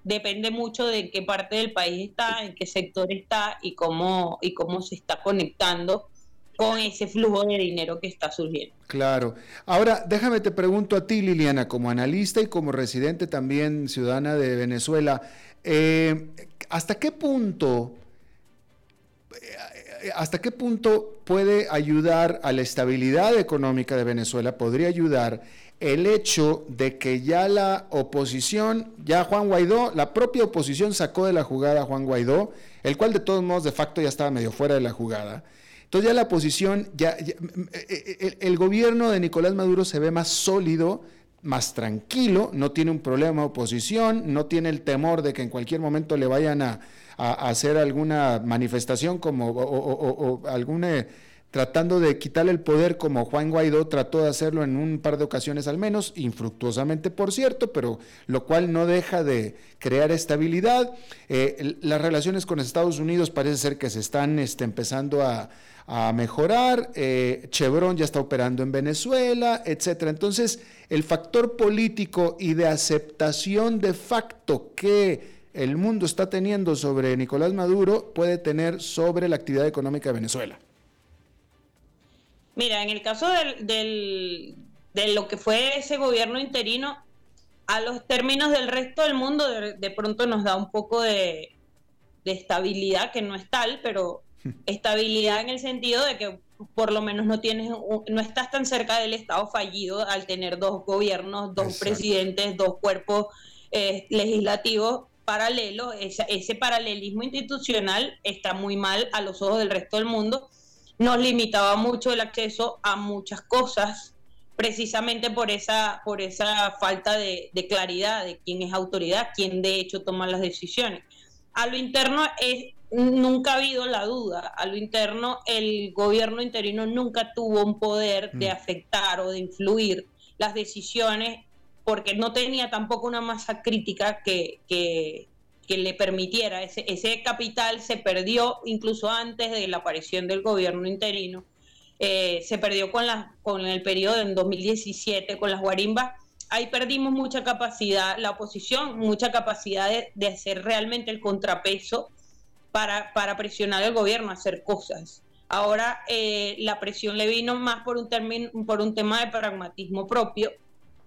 depende mucho de qué parte del país está, en qué sector está y cómo, y cómo se está conectando con ese flujo de dinero que está surgiendo. Claro. Ahora, déjame te pregunto a ti, Liliana, como analista y como residente también ciudadana de Venezuela, eh, ¿hasta qué punto... Eh, ¿Hasta qué punto puede ayudar a la estabilidad económica de Venezuela? ¿Podría ayudar el hecho de que ya la oposición, ya Juan Guaidó, la propia oposición sacó de la jugada a Juan Guaidó, el cual de todos modos de facto ya estaba medio fuera de la jugada. Entonces ya la oposición, ya, el, gobierno de Nicolás Maduro se ve más sólido más tranquilo, no tiene un problema de oposición, no tiene el temor de que en cualquier momento le vayan a, hacer alguna manifestación como o, alguna tratando de quitarle el poder como Juan Guaidó trató de hacerlo en un par de ocasiones al menos, infructuosamente por cierto, pero lo cual no deja de crear estabilidad. Eh, las relaciones con Estados Unidos parece ser que se están este, empezando a, mejorar, eh, Chevron ya está operando en Venezuela, etcétera. Entonces, el factor político y de aceptación de facto que el mundo está teniendo sobre Nicolás Maduro puede tener sobre la actividad económica de Venezuela. Mira, en el caso del, de lo que fue ese gobierno interino, a los términos del resto del mundo, de, pronto nos da un poco de, de estabilidad, que no es tal, pero estabilidad en el sentido de que por lo menos no tienes no estás tan cerca del estado fallido al tener dos gobiernos, dos presidentes, dos cuerpos eh, legislativos paralelos. ese paralelismo institucional está muy mal a los ojos del resto del mundo. Nos limitaba mucho el acceso a muchas cosas precisamente por esa, por esa falta de, de claridad de quién es autoridad, quién de hecho toma las decisiones. A lo interno es nunca ha habido la duda. A lo interno, el gobierno interino nunca tuvo un poder de mm. afectar o de influir las decisiones porque no tenía tampoco una masa crítica que, que, le permitiera. Ese, ese capital se perdió incluso antes de la aparición del gobierno interino. Eh, se perdió con, la, con el periodo en 2017, con las guarimbas. Ahí perdimos mucha capacidad, la oposición, mucha capacidad de, de hacer realmente el contrapeso para, para presionar al gobierno a hacer cosas. Ahora eh, la presión le vino más por un, término, por un tema de pragmatismo propio,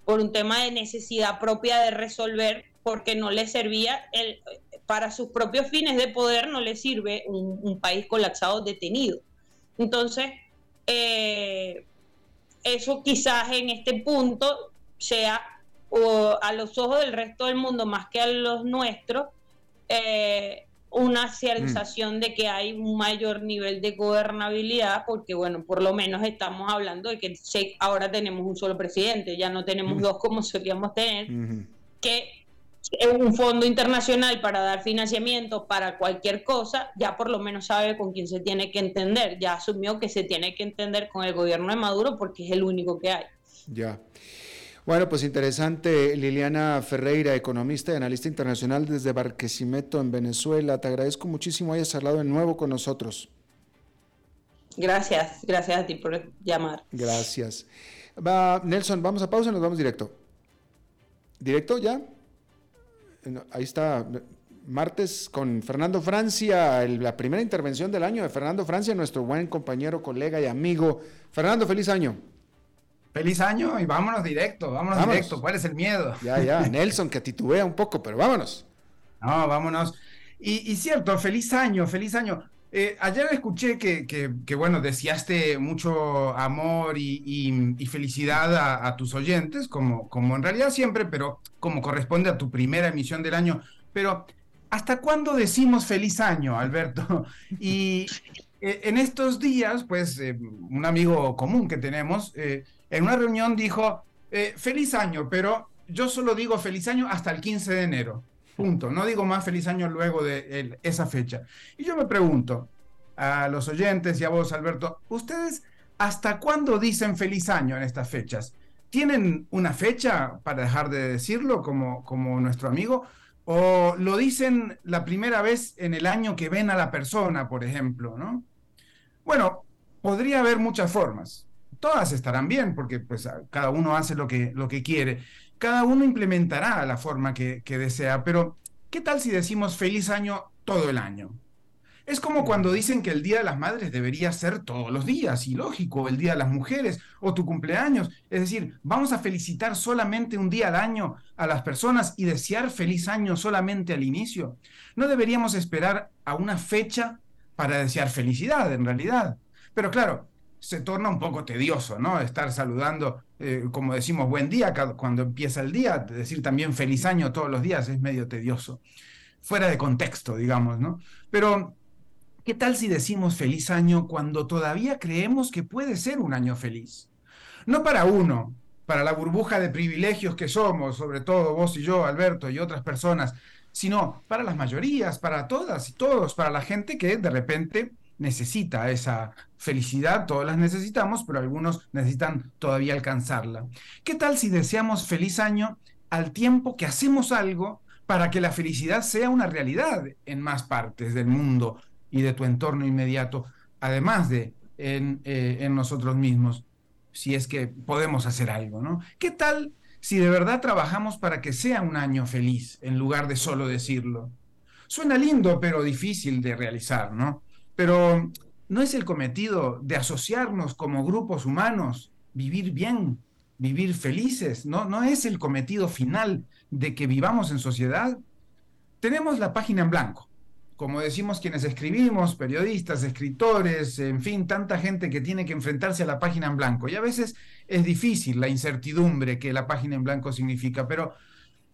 por un tema de necesidad propia de resolver, porque no le servía, el, para sus propios fines de poder, no le sirve un, país colapsado detenido. Entonces, eh, eso quizás en este punto sea o a los ojos del resto del mundo más que a los nuestros, eh, una sensación de que hay un mayor nivel de gobernabilidad, porque bueno, por lo menos estamos hablando de que ahora tenemos un solo presidente, ya no tenemos dos como solíamos tener, que un fondo internacional para dar financiamiento para cualquier cosa, ya por lo menos sabe con quién se tiene que entender, ya asumió que se tiene que entender con el gobierno de Maduro porque es el único que hay. Ya. Bueno, pues interesante, Liliana Ferreira, economista y analista internacional desde Barquisimeto, en Venezuela. Te agradezco muchísimo hayas hablado de nuevo con nosotros. Gracias, gracias a ti por llamar. Gracias. Va, Nelson, vamos a pausa y nos vamos directo. ¿Directo ya? Ahí está. Martes con Fernando Francia, la primera intervención del año de Fernando Francia, nuestro buen compañero, colega y amigo. Fernando, feliz año. Feliz año y vámonos directo, vámonos, directo. ¿Cuál es el miedo? Ya, ya, Nelson que titubea un poco, pero vámonos. No, vámonos. Y, cierto, feliz año, feliz año. Eh, ayer escuché que, bueno, deseaste mucho amor y, felicidad a, tus oyentes, como, en realidad siempre, pero como corresponde a tu primera emisión del año. Pero, ¿hasta cuándo decimos feliz año, Alberto? Y eh, en estos días, pues, eh, un amigo común que tenemos en una reunión dijo, feliz año, pero yo solo digo feliz año hasta el 15 de enero. Punto. No digo más feliz año luego de esa fecha. Y yo me pregunto a los oyentes y a vos, Alberto, ¿ustedes hasta cuándo dicen feliz año en estas fechas? ¿Tienen una fecha para dejar de decirlo como, como nuestro amigo? ¿O lo dicen la primera vez en el año que ven a la persona, por ejemplo? ¿no? Bueno, podría haber muchas formas todas estarán bien, porque pues cada uno hace lo que, lo que quiere. Cada uno implementará la forma que, desea, pero ¿qué tal si decimos feliz año todo el año? Es como cuando dicen que el Día de las Madres debería ser todos los días, y lógico, el Día de las Mujeres o tu cumpleaños. Es decir, vamos a felicitar solamente un día al año a las personas y desear feliz año solamente al inicio. No deberíamos esperar a una fecha para desear felicidad, en realidad. Pero claro, se torna un poco tedioso, ¿no? Estar saludando, eh, como decimos, buen día cuando empieza el día, decir también feliz año todos los días es medio tedioso, fuera de contexto, digamos, ¿no? Pero, ¿qué tal si decimos feliz año cuando todavía creemos que puede ser un año feliz? No para uno, para la burbuja de privilegios que somos, sobre todo vos y yo, Alberto, y otras personas, sino para las mayorías, para todas y todos, para la gente que de repente necesita esa felicidad, todas las necesitamos, pero algunos necesitan todavía alcanzarla. ¿Qué tal si deseamos feliz año al tiempo que hacemos algo para que la felicidad sea una realidad en más partes del mundo y de tu entorno inmediato, además de en, eh, en nosotros mismos, si es que podemos hacer algo, ¿no? ¿Qué tal si de verdad trabajamos para que sea un año feliz, en lugar de solo decirlo? Suena lindo, pero difícil de realizar, ¿no? Pero no es el cometido de asociarnos como grupos humanos, vivir bien, vivir felices, no, no es el cometido final de que vivamos en sociedad. Tenemos la página en blanco, como decimos quienes escribimos, periodistas, escritores, en fin, tanta gente que tiene que enfrentarse a la página en blanco. Y a veces es difícil la incertidumbre que la página en blanco significa, pero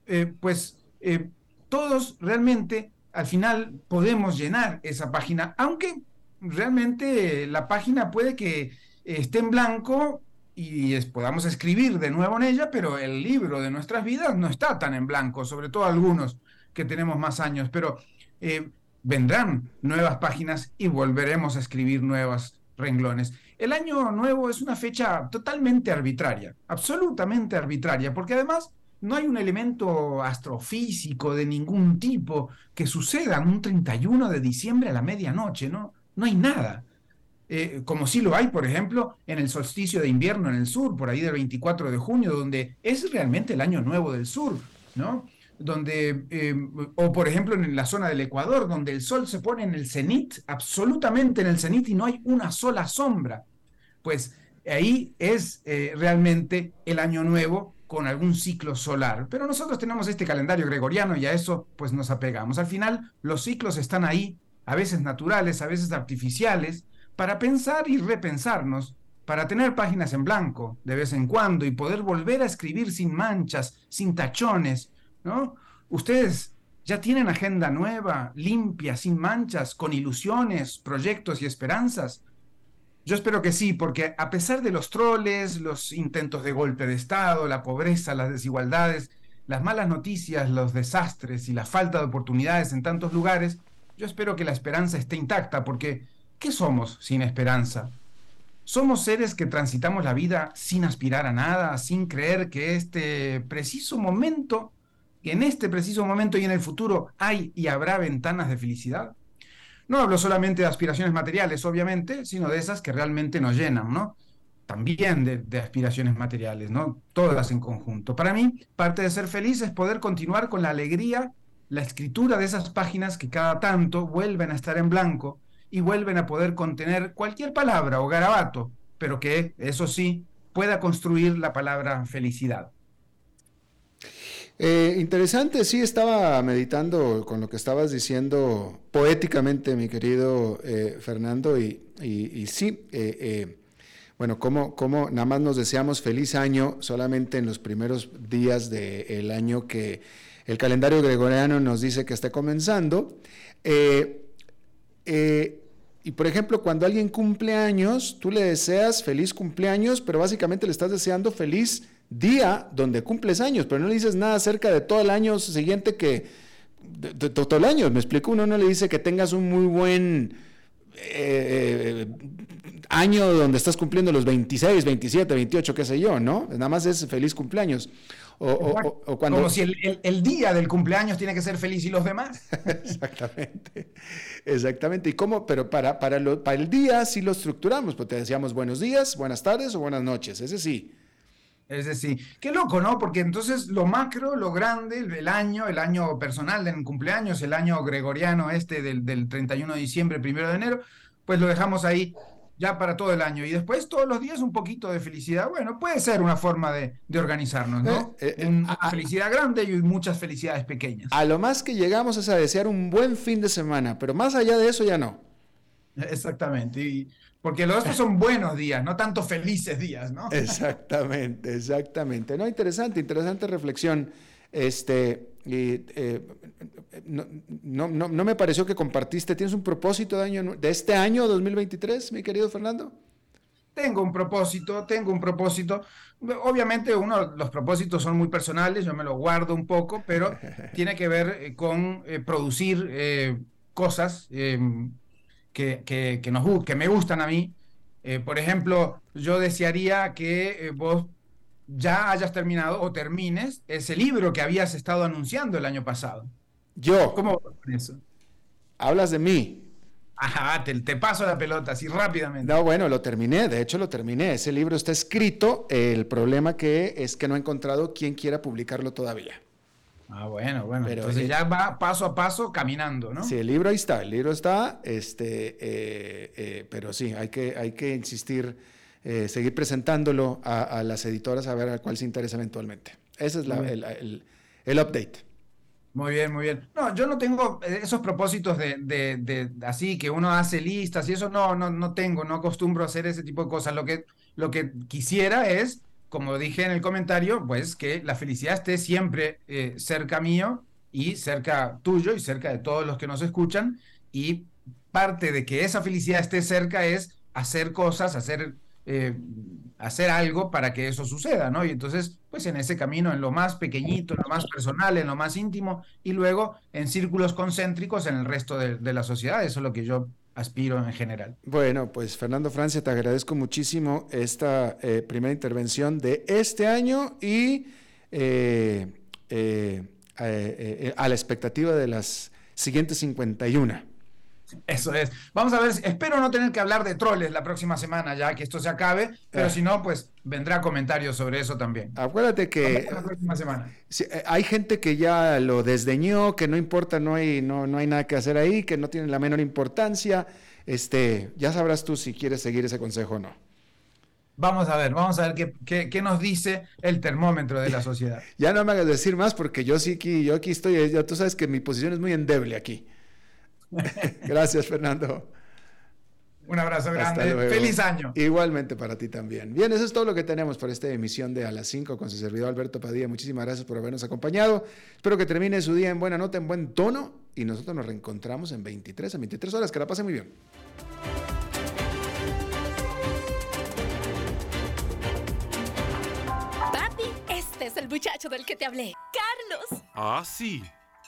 eh, pues eh, todos realmente al final podemos llenar esa página, aunque realmente la página puede que esté en blanco y podamos escribir de nuevo en ella, pero el libro de nuestras vidas no está tan en blanco, sobre todo algunos que tenemos más años, pero eh, vendrán nuevas páginas y volveremos a escribir nuevos renglones. El año nuevo es una fecha totalmente arbitraria, absolutamente arbitraria, porque además no hay un elemento astrofísico de ningún tipo que suceda un 31 de diciembre a la medianoche, ¿no? No hay nada. Eh, como sí lo hay, por ejemplo, en el solsticio de invierno en el sur, por ahí del 24 de junio, donde es realmente el año nuevo del sur, ¿no? Donde, eh, o por ejemplo en la zona del Ecuador, donde el sol se pone en el cenit, absolutamente en el cenit y no hay una sola sombra. Pues ahí es eh, realmente el año nuevo con algún ciclo solar. Pero nosotros tenemos este calendario gregoriano y a eso pues nos apegamos. Al final los ciclos están ahí, a veces naturales, a veces artificiales, para pensar y repensarnos, para tener páginas en blanco de vez en cuando y poder volver a escribir sin manchas, sin tachones, ¿no? Ustedes ya tienen agenda nueva, limpia, sin manchas, con ilusiones, proyectos y esperanzas. Yo espero que sí, porque a pesar de los troles, los intentos de golpe de Estado, la pobreza, las desigualdades, las malas noticias, los desastres y la falta de oportunidades en tantos lugares, yo espero que la esperanza esté intacta, porque ¿qué somos sin esperanza? Somos seres que transitamos la vida sin aspirar a nada, sin creer que este preciso momento, que en este preciso momento y en el futuro hay y habrá ventanas de felicidad. No hablo solamente de aspiraciones materiales, obviamente, sino de esas que realmente nos llenan, ¿no? También de, aspiraciones materiales, ¿no? Todas en conjunto. Para mí, parte de ser feliz es poder continuar con la alegría, la escritura de esas páginas que cada tanto vuelven a estar en blanco y vuelven a poder contener cualquier palabra o garabato, pero que, eso sí, pueda construir la palabra felicidad. Eh, interesante, sí, estaba meditando con lo que estabas diciendo poéticamente, mi querido eh, Fernando, y, sí, eh, bueno, como, como nada más nos deseamos feliz año solamente en los primeros días del año que el calendario gregoriano nos dice que está comenzando. y por ejemplo, cuando alguien cumple años, tú le deseas feliz cumpleaños, pero básicamente le estás deseando feliz día donde cumples años, pero no le dices nada acerca de todo el año siguiente que, de, todo el año, me explico, uno no le dice que tengas un muy buen eh, año donde estás cumpliendo los 26, 27, 28, qué sé yo, ¿no? Nada más es feliz cumpleaños. O, cuando... Como si el, día del cumpleaños tiene que ser feliz y los demás. exactamente, exactamente. ¿Y cómo? Pero para, para, lo, para el día sí lo estructuramos, pues te decíamos buenos días, buenas tardes o buenas noches, ese sí. Es decir, qué loco, ¿no? Porque entonces lo macro, lo grande, el, año, el año personal del cumpleaños, el año gregoriano este del, 31 de diciembre, primero de enero, pues lo dejamos ahí ya para todo el año. Y después todos los días un poquito de felicidad. Bueno, puede ser una forma de, organizarnos, ¿no? Eh, eh, una felicidad grande y muchas felicidades pequeñas. A lo más que llegamos es a desear un buen fin de semana, pero más allá de eso ya no. Exactamente. Y porque los otros son buenos días, no tanto felices días, ¿no? Exactamente, exactamente. No, interesante, interesante reflexión. Este, eh, no, no, no, me pareció que compartiste. ¿Tienes un propósito de, año, de este año 2023, mi querido Fernando? tengo un propósito, tengo un propósito. Obviamente uno, los propósitos son muy personales, yo me lo guardo un poco, pero tiene que ver eh, con eh, producir eh, cosas em, que, que, nos, que me gustan a mí. por ejemplo, yo desearía que vos ya hayas terminado o termines ese libro que habías estado anunciando el año pasado. Yo. ¿Cómo eso? Hablas de mí. Ajá, te, te, paso la pelota así rápidamente. No, bueno, lo terminé, de hecho lo terminé. Ese libro está escrito, el problema que es que no he encontrado quien quiera publicarlo todavía. Ah, bueno, bueno. Pero, Entonces ya va paso a paso caminando, ¿no? Sí, el libro ahí está, el libro está, este, eh, eh, pero sí, hay que, hay que insistir, eh, seguir presentándolo a, las editoras a ver a cuál se interesa eventualmente. Ese es el, el update. Muy bien, muy bien. No, yo no tengo eh, esos propósitos de, de, así que uno hace listas y eso no, no, no tengo, no acostumbro a hacer ese tipo de cosas. Lo que, lo que quisiera es, como dije en el comentario, pues que la felicidad esté siempre eh, cerca mío y cerca tuyo y cerca de todos los que nos escuchan. Y parte de que esa felicidad esté cerca es hacer cosas, hacer eh, hacer algo para que eso suceda, ¿no? Y entonces, pues en ese camino, en lo más pequeñito, en lo más personal, en lo más íntimo, y luego en círculos concéntricos en el resto de, la sociedad. Eso es lo que yo aspiro en general. Bueno, pues Fernando Francia, te agradezco muchísimo esta eh, primera intervención de este año y eh, a la expectativa de las siguientes 51. Eso es. Vamos a ver, espero no tener que hablar de troles la próxima semana ya que esto se acabe, pero ah. si no, pues vendrá comentarios sobre eso también. Acuérdate que la próxima semana. Eh, hay gente que ya lo desdeñó, que no importa, no hay, no, no hay nada que hacer ahí, que no tiene la menor importancia. Este, ya sabrás tú si quieres seguir ese consejo o no. Vamos a ver, vamos a ver qué, qué, nos dice el termómetro de la sociedad. ya no me hagas decir más porque yo sí aquí, yo aquí estoy, ya tú sabes que mi posición es muy endeble aquí. Gracias, Fernando. Un abrazo grande. Feliz año. Igualmente para ti también. Bien, eso es todo lo que tenemos para esta emisión de A las 5 con su servidor Alberto Padilla. Muchísimas gracias por habernos acompañado. Espero que termine su día en buena nota, en buen tono. Y nosotros nos reencontramos en 23 a 23 horas. Que la pase muy bien. Papi, este es el muchacho del que te hablé. Carlos. Ah, sí.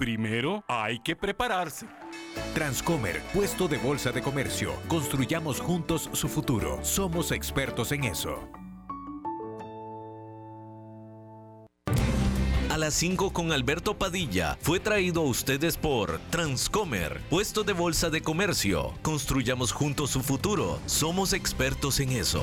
primero hay que prepararse. Transcomer, puesto de bolsa de comercio. Construyamos juntos su futuro. Somos expertos en eso. A las 5 con Alberto Padilla fue traído a ustedes por Transcomer, puesto de bolsa de comercio. Construyamos juntos su futuro. Somos expertos en eso.